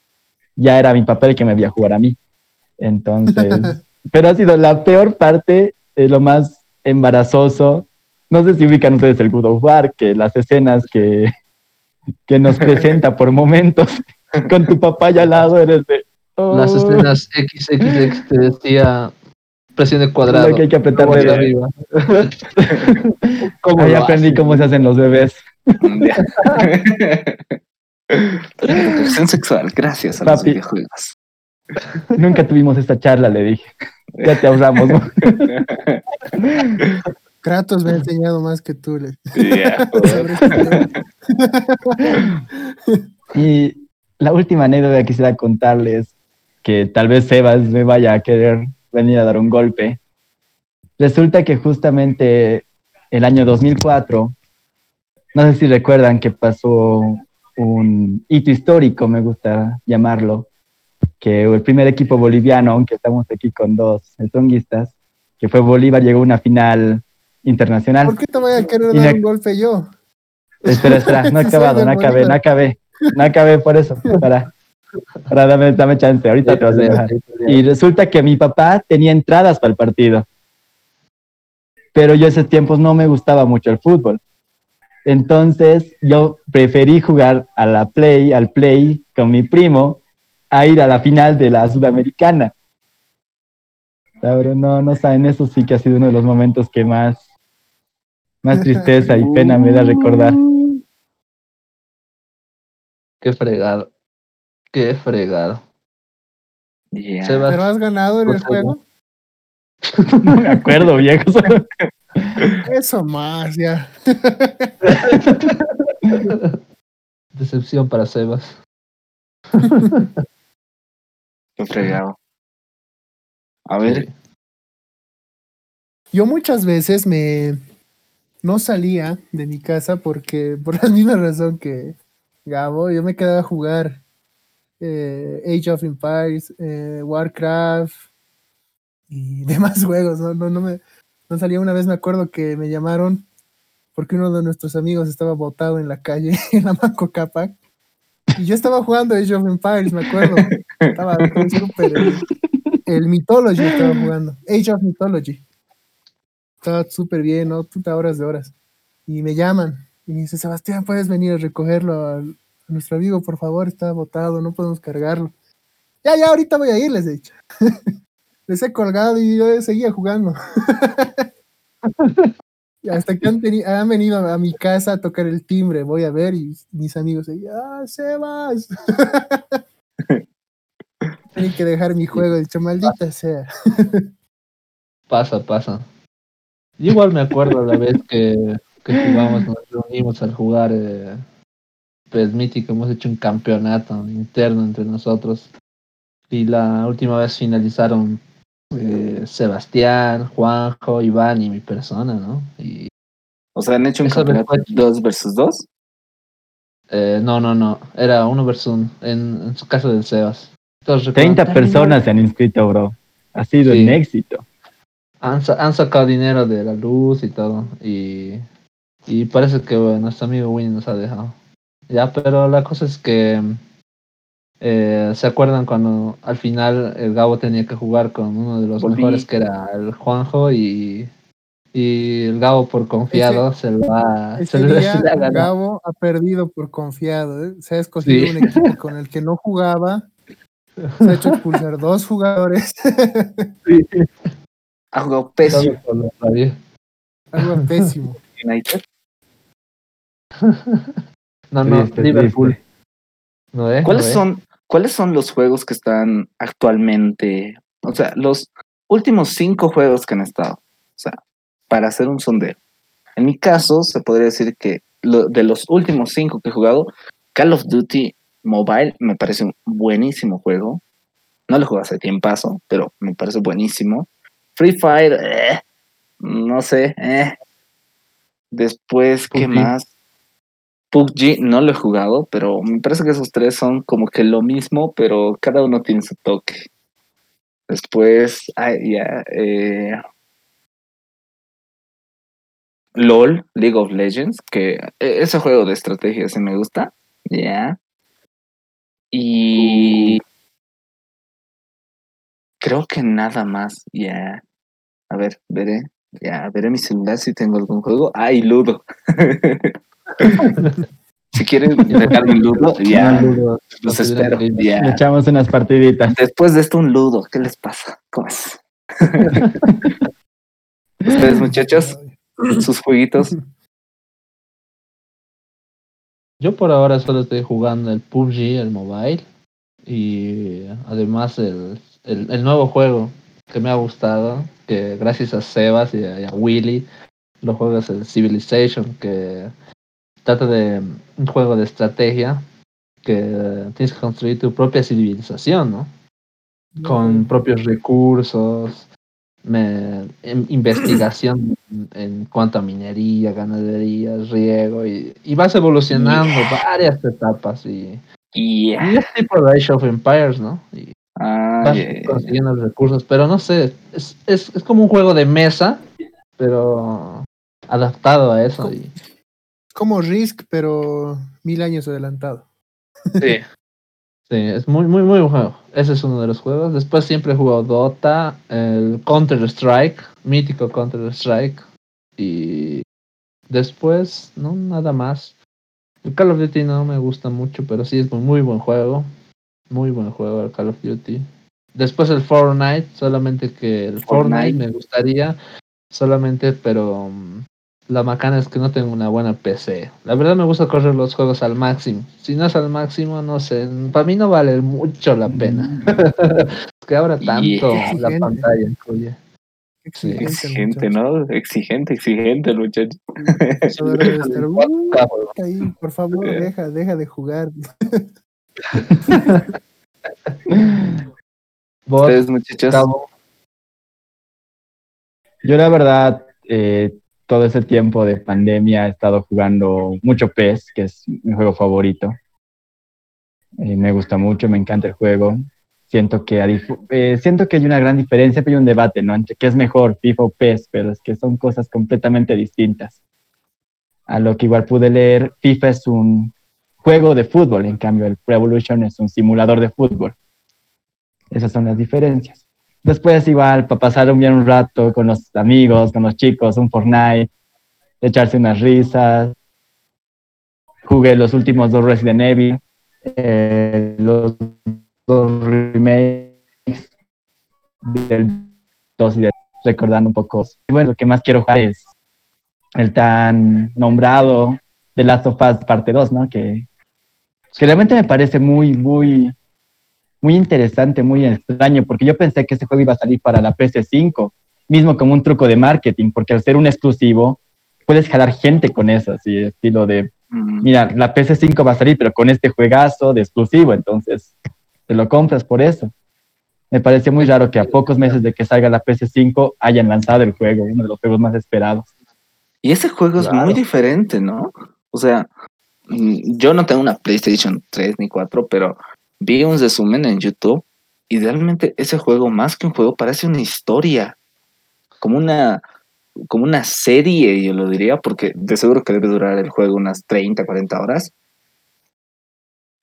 Ya era mi papel que me había jugar a mí. Entonces, pero ha sido la peor parte, eh, lo más embarazoso. No sé si ubican ustedes el God of War, que las escenas que, que nos presenta por momentos con tu papá ya al lado eres de... Las "Oh". escenas XXX te decía presione cuadrado. Lo que hay que apretar de- arriba. ¿Cómo Ahí aprendí cómo se hacen los bebés. Educación sexual, gracias a los Papi. videojuegos. Nunca tuvimos esta charla, le dije. Ya te ahorramos. ¿no? Kratos me ha enseñado más que tú. Le. Este. Y la última anécdota que quisiera contarles, que tal vez Sebas me vaya a querer venir a dar un golpe. Resulta que justamente el año 2004, no sé si recuerdan que pasó un hito histórico, me gusta llamarlo, que el primer equipo boliviano, aunque estamos aquí con dos estonguistas, que fue Bolívar, llegó a una final internacional. ¿Por qué te voy a querer dar me- un golpe yo? Espera, espera, no he acabado, no acabé, no acabé, no acabé por eso. Para, para dame, dame chance, ahorita te vas a dejar. Y resulta que mi papá tenía entradas para el partido. Pero yo esos tiempos no me gustaba mucho el fútbol. Entonces yo preferí jugar a la play, al play con mi primo, a ir a la final de la Sudamericana. No, no saben, eso sí que ha sido uno de los momentos que más, más tristeza y pena me da recordar. Qué fregado. Qué fregado. Ya. Sebas, ¿Pero has ganado en el juego? No me acuerdo, viejo. Eso más, ya. decepción para Sebas. Qué fregado. A ver, Sí. Yo muchas veces me, no salía de mi casa porque, por la misma razón que Gabo, yo me quedaba a jugar eh, Age of Empires, eh, Warcraft y demás juegos. No, no, no, me, no salía una vez, me acuerdo que me llamaron porque uno de nuestros amigos estaba botado en la calle, en la Manco Capac. Y yo estaba jugando Age of Empires, me acuerdo. Estaba súper. El, el Mythology estaba jugando. Age of Mythology. Estaba súper bien, ¿no? Puta horas de horas. Y me llaman. Y me dice, Sebastián, ¿puedes venir a recogerlo a, nuestro amigo, por favor? Está botado, no podemos cargarlo. Ya, ya, ahorita voy a ir, les he dicho. les he colgado y yo seguía jugando. Hasta que han, han venido a, mi casa a tocar el timbre, voy a ver y mis amigos ahí, ¡ah, Sebas! Tienen que dejar mi juego, he dicho, maldita sea. Pasa, pasa. Igual me acuerdo la vez que, que jugamos, nos reunimos al jugar eh, pues Mítico, hemos hecho un campeonato interno entre nosotros. Y la última vez finalizaron eh, Sebastián, Juanjo, Iván y mi persona, ¿no? Y O sea, han hecho un campeonato después. 2 versus 2. eh, no, no, no, era uno versus uno, en, en su caso del Sebas. Recuerdan, 30 "Terminó". personas se han inscrito, bro. Ha sido Sí. un éxito. han, han sacado dinero de la luz y todo. Y, y parece que bueno, nuestro amigo Winnie nos ha dejado. Ya, pero la cosa es que eh, se acuerdan cuando al final el Gabo tenía que jugar con uno de los Volví. mejores que era el Juanjo y, y el Gabo por confiado se lo ha, se Ese lo- día se le ha ganado. Gabo ha perdido por confiado. ¿eh? Se ha escogido Sí. un equipo con el que no jugaba. Se ha hecho expulsar dos jugadores. Ha jugado pésimo. Algo pésimo. United. No, no, Triste, Liverpool. triste. ¿No, eh? ¿Cuáles ¿No, eh? son, ¿Cuáles son los juegos que están actualmente? O sea, los últimos cinco juegos que han estado. O sea, para hacer un sondeo. En mi caso, se podría decir que lo- de los últimos cinco que he jugado, Call of Duty Mobile me parece un buenísimo juego. No lo juego hace tiempazo, pero me parece buenísimo. Free Fire, eh, no sé, eh. Después, ¿qué PUBG. más? PUBG no lo he jugado, pero me parece que esos tres son como que lo mismo, pero cada uno tiene su toque. Después, ay, ya, eh, LOL, League of Legends, que eh, ese juego de estrategia sí me gusta, ya. Y creo que nada más, ya. A ver, veré, ya, veré mi celular si tengo algún juego. Ay, Ludo. si quieren dejarme un Ludo, ya, Ludo, los espero, que- Le ya. echamos unas partiditas. Después de esto, un Ludo, ¿qué les pasa? ¿Cómo es? Ustedes, muchachos, sus jueguitos. Yo por ahora solo estoy jugando el PUBG, el mobile. Y además el, el, el nuevo juego que me ha gustado, que gracias a Sebas y a, y a Willy, lo juego es el Civilization, que trata de un juego de estrategia que tienes que construir tu propia civilización, ¿no? Con propios recursos, me- en- investigación en, en cuanto a minería, ganadería, riego, y, y vas evolucionando varias etapas y, Y y es tipo de Age of Empires, ¿no? Y ah, vas yeah. consiguiendo recursos, pero no sé, es, es, es como un juego de mesa, pero adaptado a eso. Y, Como Risk, pero mil años adelantado. sí. Sí, es muy, muy, muy buen juego. Ese es uno de los juegos. Después siempre he jugado Dota, el Counter Strike, mítico Counter Strike. Y después, no, nada más. El Call of Duty no me gusta mucho, pero sí es un muy buen juego. Muy buen juego el Call of Duty. Después el Fortnite, solamente que el Fortnite, Fortnite. me gustaría, solamente, pero mm, la macana es que no tengo una buena PC. La verdad me gusta correr los juegos al máximo. Si no es al máximo, no sé, para mí no vale mucho la pena. Es que ahora tanto Yeah. la pantalla incluye. Exigente, Exigente. ¿no? Exigente, exigente, el muchacho. Eso debe de estar, "Uh, Ah, bueno. ahí, por favor, deja, deja de jugar. Ustedes, muchachos. Yo la verdad, eh, todo ese tiempo de pandemia he estado jugando mucho PES, que es mi juego favorito. Eh, me gusta mucho, me encanta el juego. Siento que, eh, siento que hay una gran diferencia, pero hay un debate, ¿no? Entre qué es mejor, FIFA o PES, pero es que son cosas completamente distintas. A lo que igual pude leer, FIFA es un juego de fútbol, en cambio el Pro Evolution es un simulador de fútbol. Esas son las diferencias. Después igual, para pasar un bien un rato con los amigos, con los chicos, un Fortnite, echarse unas risas. Jugué los últimos dos Resident Evil, eh, los dos remakes del 2 y del recordando un poco. Bueno, lo que más quiero jugar es el tan nombrado The Last of Us parte 2, ¿no? Que, que realmente me parece muy, muy, muy interesante, muy extraño, porque yo pensé que ese juego iba a salir para la PS5, mismo como un truco de marketing, porque al ser un exclusivo, puedes jalar gente con eso, así, estilo de, mira, la PS5 va a salir, pero con este juegazo de exclusivo, entonces te lo compras por eso. Me pareció muy raro que a pocos meses de que salga la PS5 hayan lanzado el juego, uno de los juegos más esperados. Y ese juego es muy diferente, ¿no? O sea, yo no tengo una PlayStation 3 ni 4, pero vi un resumen en YouTube y realmente ese juego, más que un juego, parece una historia. Como una, como una serie, yo lo diría, porque de seguro que debe durar el juego unas 30, 40 horas.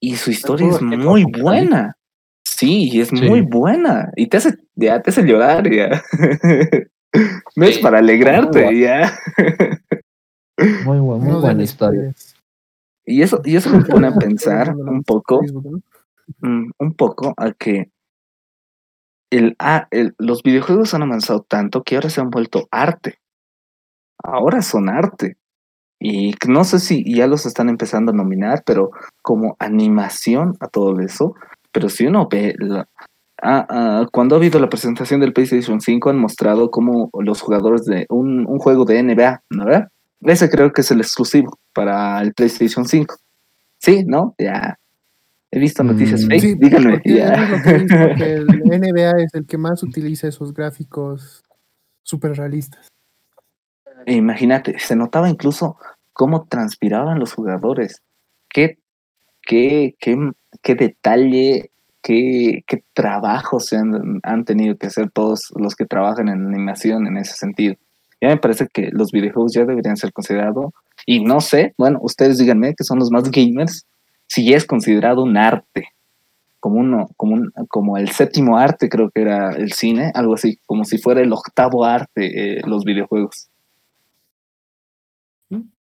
Y su historia es muy ¿sí? buena. Sí, y es Sí. muy buena. Y te hace, ya, te hace llorar, ya. No es Sí. para alegrarte, Muy ya. Muy, bu- buena historia. Y eso, y eso me pone a pensar un poco, mm, un poco a que el, a- el- los videojuegos han avanzado tanto que ahora se han vuelto arte. Ahora son arte. Y no sé si ya los están empezando a nominar, pero como animación a todo eso. Pero si uno ve, la- ah, ah, cuando ha habido la presentación del PlayStation 5 han mostrado como los jugadores de un, un juego de NBA, ¿no? ¿verdad? Ese creo que es el exclusivo para el PlayStation 5. Sí, ¿no? Ya. He visto noticias Mm, fake, Sí, díganme. ya. el NBA es el que más utiliza esos gráficos súper realistas. E imagínate, se notaba incluso cómo transpiraban los jugadores. Qué, qué, qué, qué detalle, qué, qué trabajo se han, han tenido que hacer todos los que trabajan en animación en ese sentido. Ya me parece que los videojuegos ya deberían ser considerados, y no sé, bueno, ustedes díganme que son los más gamers, si ya es considerado un arte, como uno, como un, como el séptimo arte creo que era el cine, algo así, como si fuera el octavo arte eh, los videojuegos.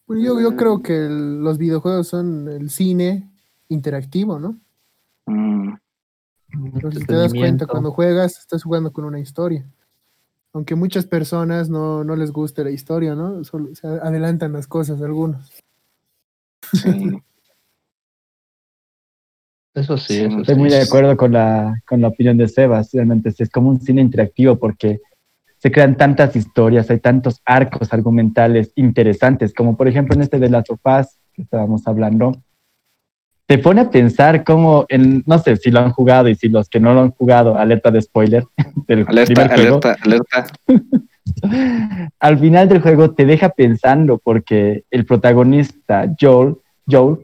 Pues yo, yo creo que el- los videojuegos son el cine interactivo, ¿no? Mm, Porque si te das cuenta, cuando juegas, estás jugando con una historia. Aunque muchas personas no, no les guste la historia, ¿no? Solo se adelantan las cosas algunos. sí. Eso sí, Sí, eso Estoy sí. muy de acuerdo con la, con la opinión de Sebas. Realmente es como un cine interactivo porque se crean tantas historias, hay tantos arcos argumentales interesantes, como por ejemplo en este de las sofás que estábamos hablando. Te pone a pensar cómo, en, no sé si lo han jugado y si los que no lo han jugado, alerta de spoiler del Alerta, alerta, alerta. al final del juego te deja pensando porque el protagonista, Joel, Joel,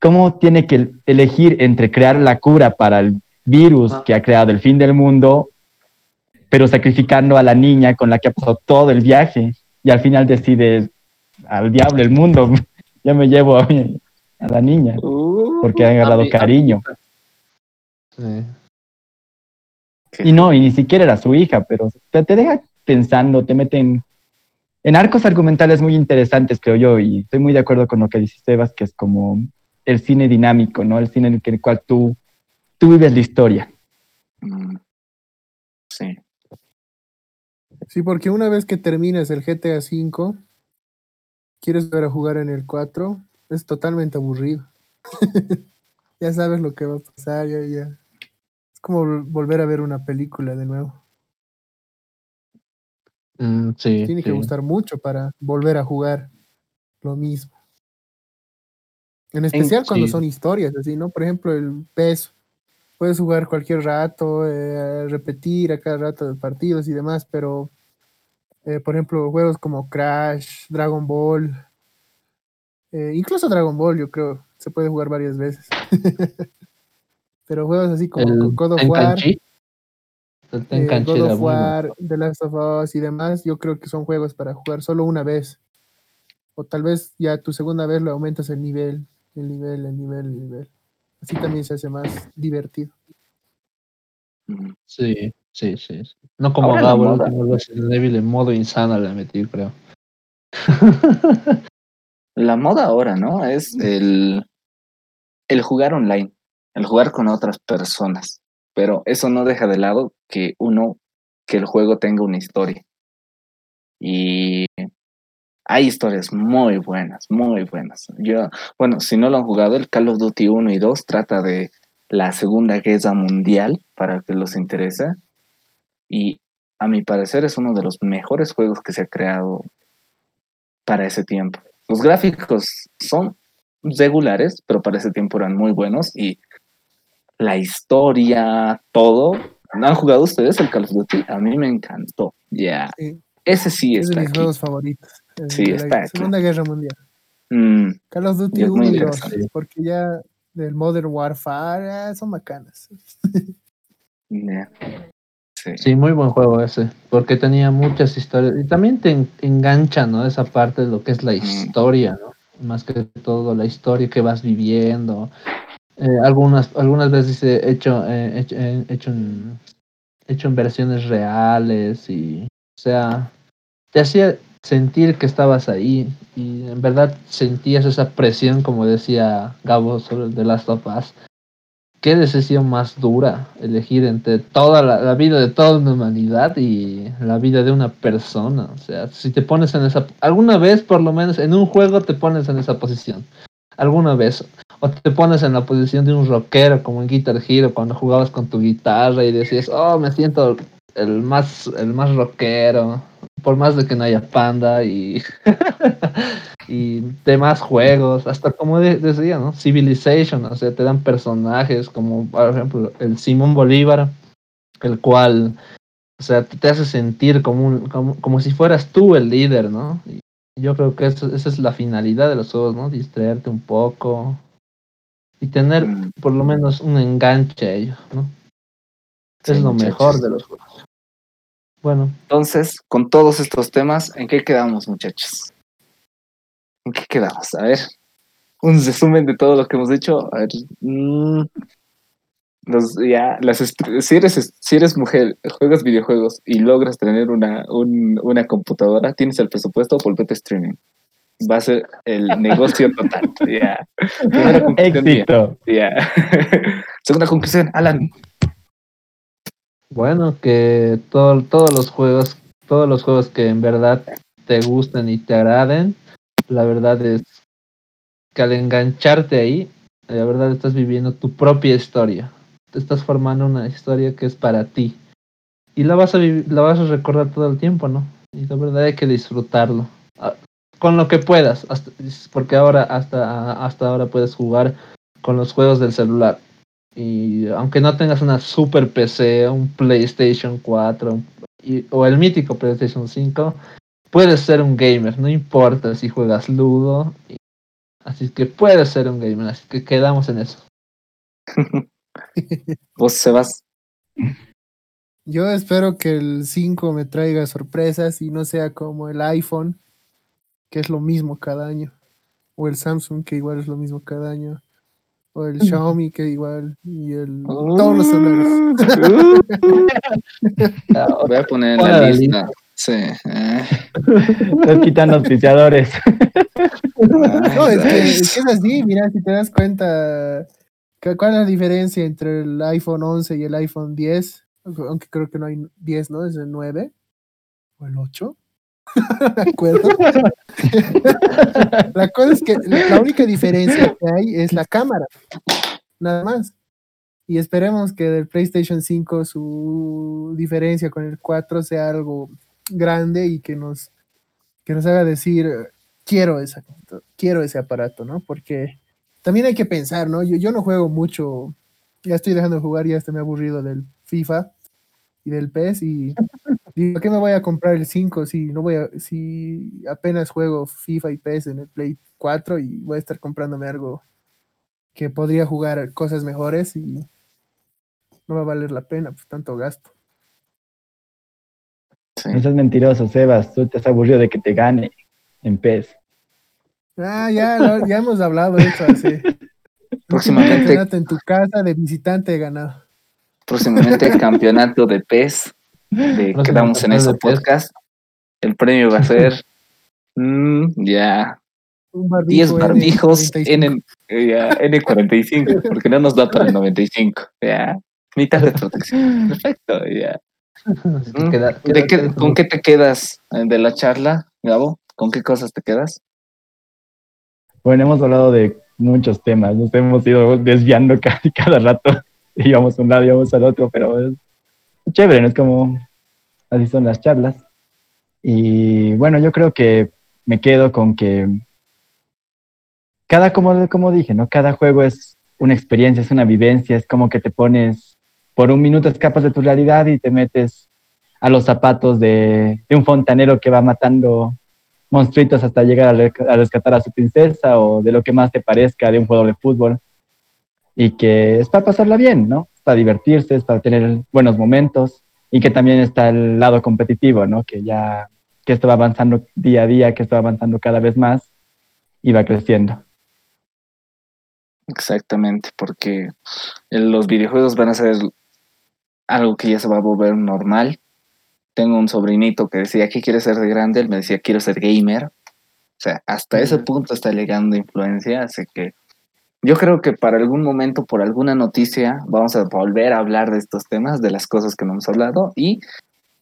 cómo tiene que elegir entre crear la cura para el virus Ah. que ha creado el fin del mundo, pero sacrificando a la niña con la que ha pasado todo el viaje y al final decide al diablo el mundo, ya me llevo a, mi- a la niña porque ha agarrado a mí- a mí- cariño. Sí. Y no, y ni siquiera era su hija, pero te, te deja pensando, te meten en arcos argumentales muy interesantes, creo yo, y estoy muy de acuerdo con lo que dice Sebas, que es como el cine dinámico, ¿no? El cine en el, que- el cual tú, tú vives la historia. Mm, Sí. Sí, porque una vez que terminas el GTA V, quieres volver a jugar en el 4, es totalmente aburrido. ya sabes lo que va a pasar, ya, ya. Es como vol- volver a ver una película de nuevo. Mm, sí, Tiene que gustar mucho para volver a jugar lo mismo. En especial cuando sí. son historias, así, ¿no? Por ejemplo, el PES. Puedes jugar cualquier rato, eh, repetir a cada rato de partidos y demás, pero Eh, por ejemplo, juegos como Crash, Dragon Ball, eh, incluso Dragon Ball, yo creo, se puede jugar varias veces. Pero juegos así como God of War, eh, God of. War, The Last of Us y demás, yo creo que son juegos para jugar solo una vez. O tal vez ya tu segunda vez lo aumentas el nivel, el nivel, el nivel, el nivel. Así también se hace más divertido. Sí, sí, sí. sí. No como Gabo, el último Resident Evil en modo insano le metí, creo. La moda ahora, ¿no? Es el, el jugar online, el jugar con otras personas. Pero eso no deja de lado que uno, que el juego tenga una historia. Y hay historias muy buenas, muy buenas. Yo, bueno, si no lo han jugado, el Call of Duty 1 y 2 trata de la Segunda Guerra Mundial, para que los interese. Y a mi parecer es uno de los mejores juegos que se ha creado para ese tiempo. Los gráficos son regulares, pero para ese tiempo eran muy buenos y la historia, todo. ¿No han jugado ustedes el Call of Duty? A mí me encantó. Ya. Sí. Ese sí es de está mis aquí. juegos favoritos. Sí, de la está aquí. Segunda Guerra Mundial. Mm, Call of Duty Y es muy 1 y 2, interesante. porque ya del Modern Warfare ah, son bacanas. ya. Sí. Sí, muy buen juego ese, porque tenía muchas historias y también te en- engancha, ¿no? Esa parte de lo que es la historia, ¿no? Más que todo la historia que vas viviendo. Eh, algunas algunas veces dice hecho eh, hecho, eh, hecho en hecho en versiones reales y o sea, te hacía sentir que estabas ahí y en verdad sentías esa presión como decía Gabo sobre The Last of Us qué decisión más dura elegir entre toda la, vida de toda una humanidad y la vida de una persona. O sea, si te pones en esa... Alguna vez, por lo menos, en un juego te pones en esa posición. Alguna vez. O te pones en la posición de un rockero, como en Guitar Hero, cuando jugabas con tu guitarra y decías, oh, me siento el más, el más rockero. Por más de que no haya panda y... y demás juegos, hasta como de- decía, ¿no? Civilization, o sea, te dan personajes como, por ejemplo, el Simón Bolívar, el cual, o sea, te hace sentir como, un, como, como si fueras tú el líder, ¿no? Y yo creo que eso, esa es la finalidad de los juegos, ¿no? Distraerte un poco y tener Mm, por lo menos un enganche a ellos, ¿no? Es lo muchachos. mejor de los juegos. Bueno, Entonces, con todos estos temas, ¿en qué quedamos, muchachos? ¿En qué quedamos? A ver, un resumen de todo lo que hemos dicho. A ver, mm, los, ya, las, si, eres, si eres mujer, juegas videojuegos y logras tener una, un- una computadora, tienes el presupuesto, volvete streaming. Va a ser el negocio total. Ya. Éxito. Ya. Segunda conclusión, Alan. Bueno, que todo- todos los juegos, todos los juegos que en verdad te gusten y te agraden, la verdad es que al engancharte ahí, la verdad estás viviendo tu propia historia. Te estás formando una historia que es para ti. Y la vas a la vas a recordar todo el tiempo, ¿no? Y la verdad hay que disfrutarlo. Ah, Con lo que puedas, hasta- porque ahora hasta, hasta ahora puedes jugar con los juegos del celular. Y aunque no tengas una super PC, un PlayStation 4 y- o el mítico PlayStation 5, puedes ser un gamer, no importa si juegas Ludo. y- así que puedes ser un gamer, así que quedamos en eso. Vos, Sebas. Yo espero que el 5 me traiga sorpresas y no sea como el iPhone, que es lo mismo cada año. O el Samsung, que igual es lo mismo cada año. O el Xiaomi, que igual. Y el. Todos los celulares. Voy a poner en la la lista. Sí. eh. Nos quitan auspiciadores. No, es que, es que es así, mira, si te das cuenta, ¿cu- ¿cuál es la diferencia entre el iPhone 11 y el iPhone 10? Aunque creo que no hay 10, ¿no? Es el 9 o el 8. me acuerdo. la cosa es que la única diferencia que hay es la cámara, nada más. Y esperemos que del PlayStation 5 su diferencia con el 4 sea algo grande y que nos, que nos haga decir, quiero esa quiero ese aparato, ¿no? Porque también hay que pensar, ¿no? Yo, no juego mucho, ya estoy dejando de jugar, ya estoy me he aburrido del FIFA y del PES y Digo, ¿qué me voy a comprar el 5 si no voy a, si apenas juego FIFA y PES en el Play 4 y voy a estar comprándome algo que podría jugar cosas mejores y no va a valer la pena, pues tanto gasto. Sí. No seas mentiroso, Sebas. Tú te has aburrido de que te gane en PES. Ah, ya, lo- ya hemos hablado de eso así. Próximamente. Campeonato en tu casa de visitante he ganado. Próximamente campeonato de PES. De quedamos en campeón ese PES. podcast. El premio va a ser mm, ya Un barbijo 10 N- barbijos 45. N, eh, ya, N45, porque no nos da para el 95. Ya, mitad de protección. Perfecto, ya. Mm, queda- ¿De queda- qué- ¿Con qué te quedas eh, de la charla, Gabo? ¿Con qué cosas te quedas? Bueno, hemos hablado de muchos temas. Nos hemos ido desviando casi cada rato. Íbamos a un lado, íbamos al otro, pero es chévere, ¿no? Es como así son las charlas. Y bueno, yo creo que me quedo con que cada, como, como dije, ¿no? Cada juego es una experiencia, es una vivencia, es como que te pones, por un minuto escapas de tu realidad y te metes a los zapatos de, de un fontanero que va matando monstruitos hasta llegar a, a rescatar a su princesa o de lo que más te parezca de un juego de fútbol. Y que es para pasarla bien, ¿no? Para divertirse, es para tener buenos momentos y que también está el lado competitivo, ¿no? Que ya, que esto va avanzando día a día, que esto va avanzando cada vez más y va creciendo. Exactamente, porque los videojuegos van a ser algo que ya se va a volver normal. Tengo un sobrinito que decía, ¿qué quiere ser de grande? Él me decía, quiero ser gamer. O sea, hasta ese punto está llegando influencia, así que yo creo que para algún momento, por alguna noticia, vamos a volver a hablar de estos temas, de las cosas que no hemos hablado, y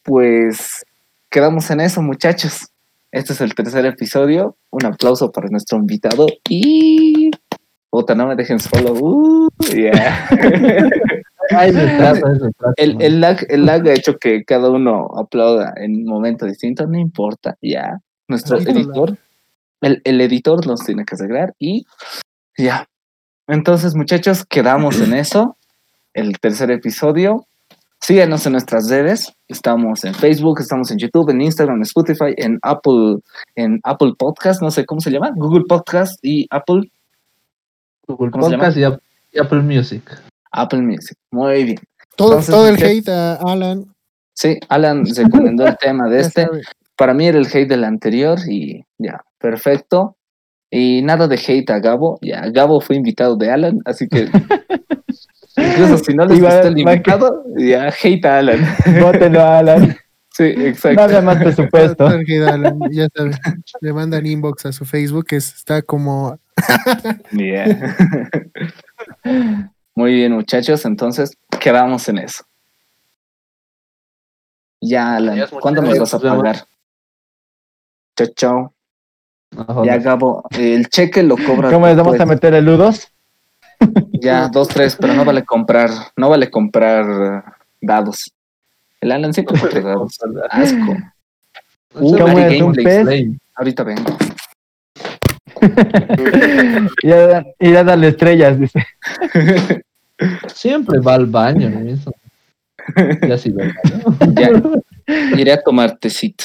pues quedamos en eso, muchachos. Este es el tercer episodio. Un aplauso para nuestro invitado y... Puta, no me dejen solo. Uh, yeah. Ay, trata, el, el, lag, el lag ha hecho que cada uno aplauda en un momento distinto, no importa, ya. Nuestro editor, el, el editor nos tiene que arreglar y ya. Entonces, muchachos, quedamos en eso. El tercer episodio. Síganos en nuestras redes. Estamos en Facebook, estamos en YouTube, en Instagram, en Spotify, en Apple, en Apple Podcast, no sé cómo se llama, Google Podcast y Apple, Google ¿cómo se Podcast y, Ap- y Apple Music. Apple Music. Muy bien. Todo, Entonces, todo el ¿qué? hate a Alan. Sí, Alan recomendó el tema de este. Para mí era el hate del anterior y ya, perfecto. Y nada de hate a Gabo. Ya, Gabo fue invitado de Alan, así que incluso si no les gustó el que- invitado, ya hate a Alan. Bótenlo, Alan. Sí, No exacto. había más presupuesto. A Alan, ya sabe. Le mandan inbox a su Facebook, que es- está como Yeah. Muy bien, muchachos, entonces quedamos en eso. Ya, Alan, ¿cuándo nos vas a pagar? Chao, chao. Ya. Gabo, el cheque lo cobras. ¿Cómo les vamos a meter el ludos? Ya, dos, tres, pero no vale comprar, no vale comprar dados. El Alan siempre compra dados. Asco. Uh, ¿Cómo Gary es un Gameplay pez? Play. Ahorita vengo. Y ya, y ya darle estrellas, dice. Siempre va al baño, ¿no? Eso. Ya sí, ¿verdad? Ya, iré a tomar tecito.